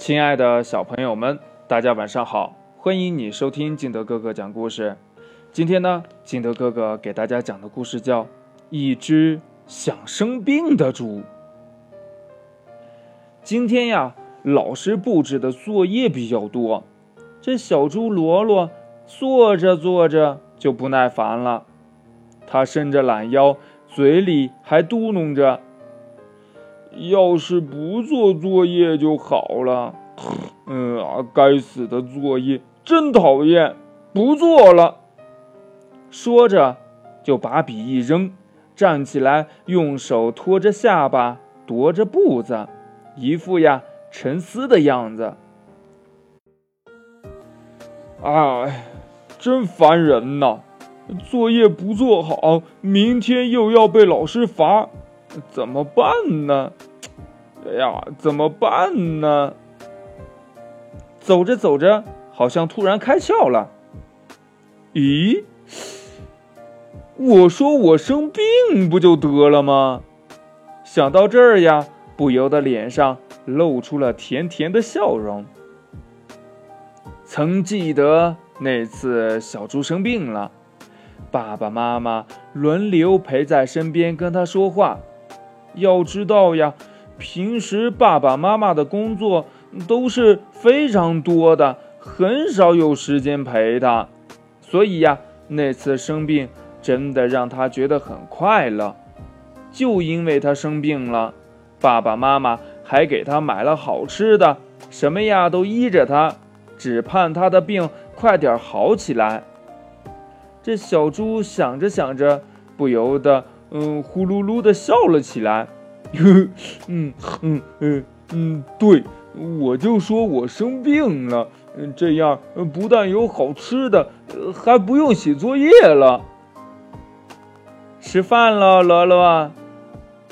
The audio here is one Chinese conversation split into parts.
亲爱的小朋友们，大家晚上好！欢迎你收听金德哥哥讲故事。今天呢，金德哥哥给大家讲的故事叫《一只想生病的猪》。今天呀，老师布置的作业比较多，这小猪罗罗做着做着就不耐烦了，他伸着懒腰，嘴里还嘟囔着。要是不做作业就好了。嗯啊，该死的作业真讨厌，不做了。说着，就把笔一扔，站起来，用手托着下巴，踱着步子，一副呀沉思的样子。哎，真烦人呐！作业不做好，明天又要被老师罚。怎么办呢？哎呀，怎么办呢？走着走着，好像突然开窍了。咦，我说我生病不就得了吗？想到这儿呀，不由得脸上露出了甜甜的笑容。曾记得那次小猪生病了，爸爸妈妈轮流陪在身边跟他说话。要知道呀，平时爸爸妈妈的工作都是非常多的，很少有时间陪他，所以呀，那次生病真的让他觉得很快乐。就因为他生病了，爸爸妈妈还给他买了好吃的，什么呀都依着他，只盼他的病快点好起来。这小猪想着想着，不由得。嗯，呼噜噜的笑了起来。嗯嗯嗯嗯，对，我就说我生病了，嗯这样不但有好吃的，还不用写作业了。吃饭了，罗罗。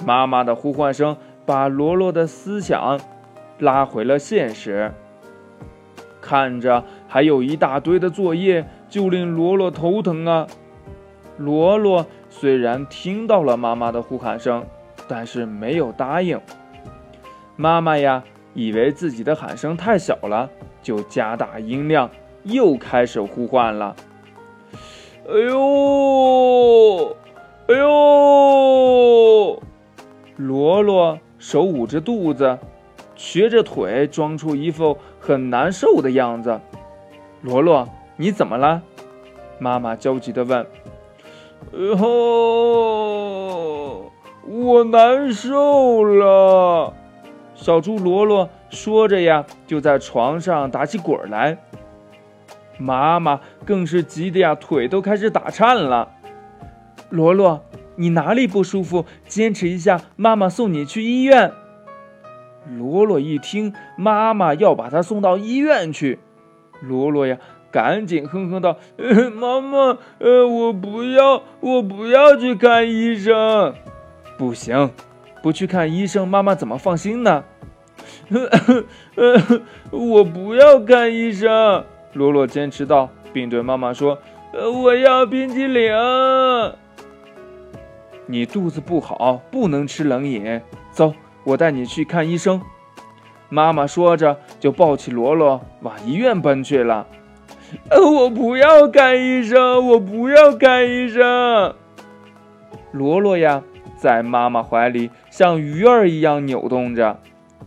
妈妈的呼唤声把罗罗的思想拉回了现实。看着还有一大堆的作业，就令罗罗头疼啊。罗罗。虽然听到了妈妈的呼喊声，但是没有答应。妈妈呀，以为自己的喊声太小了，就加大音量，又开始呼唤了。哎呦，哎呦！罗罗手捂着肚子，瘸着腿，装出一副很难受的样子。罗罗，你怎么了？妈妈焦急地问。哦，我难受了。小猪罗罗说着呀，就在床上打起滚来。妈妈更是急得呀，腿都开始打颤了。罗罗，你哪里不舒服？坚持一下，妈妈送你去医院。罗罗一听妈妈要把他送到医院去，罗罗呀。赶紧哼哼道：“ 妈妈，呃，我不要，我不要去看医生。不行，不去看医生，妈妈怎么放心呢？我不要看医生。”罗罗坚持道，并对妈妈说：“呃我要冰激凌。你肚子不好，不能吃冷饮。走，我带你去看医生。”妈妈说着，就抱起罗罗往医院奔去了。呃，我不要看医生，我不要看医生。罗罗呀，在妈妈怀里像鱼儿一样扭动着，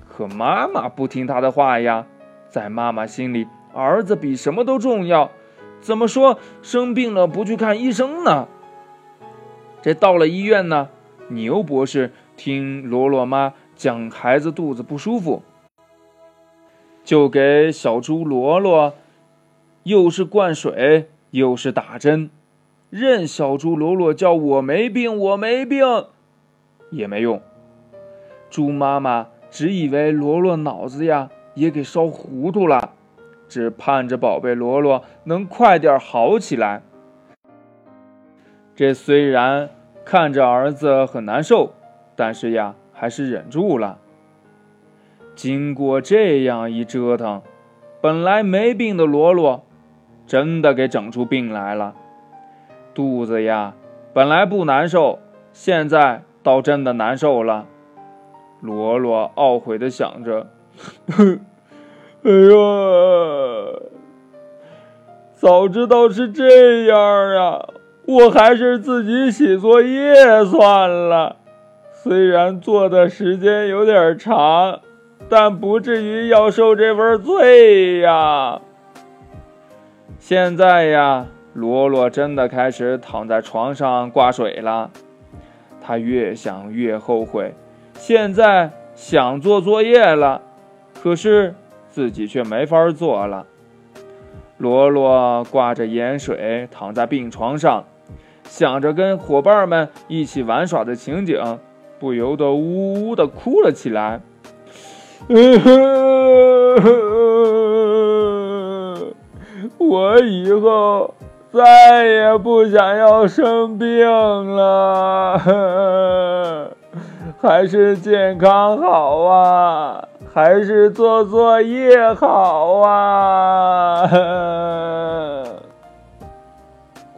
可妈妈不听他的话呀。在妈妈心里，儿子比什么都重要。怎么说生病了不去看医生呢？这到了医院呢，牛博士听罗罗妈讲孩子肚子不舒服，就给小猪罗罗。又是灌水，又是打针，任小猪罗罗叫我没病，我没病，也没用。猪妈妈只以为罗罗脑子呀也给烧糊涂了，只盼着宝贝罗罗能快点好起来。这虽然看着儿子很难受，但是呀，还是忍住了。经过这样一折腾，本来没病的罗罗。真的给整出病来了，肚子呀，本来不难受，现在倒真的难受了。罗罗懊悔的想着：“，哎呀，早知道是这样啊，我还是自己写作业算了。虽然做的时间有点长，但不至于要受这份罪呀。现在呀，罗罗真的开始躺在床上挂水了。他越想越后悔，现在想做作业了，可是自己却没法做了。罗罗挂着盐水躺在病床上，想着跟伙伴们一起玩耍的情景。不由得呜呜的哭了起来。我以后再也不想要生病了，还是健康好啊，还是做作业好啊。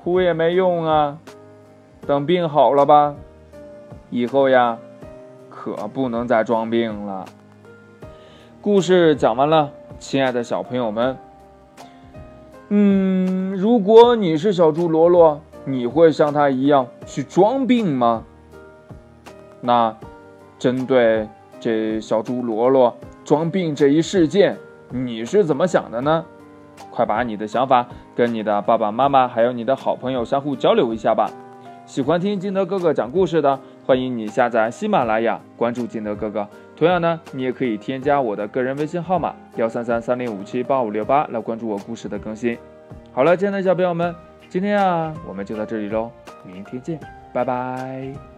哭也没用啊，等病好了吧。以后呀，可不能再装病了。故事讲完了，亲爱的小朋友们，嗯，如果你是小猪罗罗，你会像他一样去装病吗？那针对这小猪罗罗装病这一事件，你是怎么想的呢？快把你的想法跟你的爸爸妈妈还有你的好朋友相互交流一下吧。喜欢听金德哥哥讲故事的。欢迎你下载喜马拉雅，关注金德哥哥。同样呢，你也可以添加我的个人微信号码幺三三三零五七八五六八来关注我故事的更新。好了，亲爱的小朋友们，今天啊，我们就到这里喽，明天见，拜拜。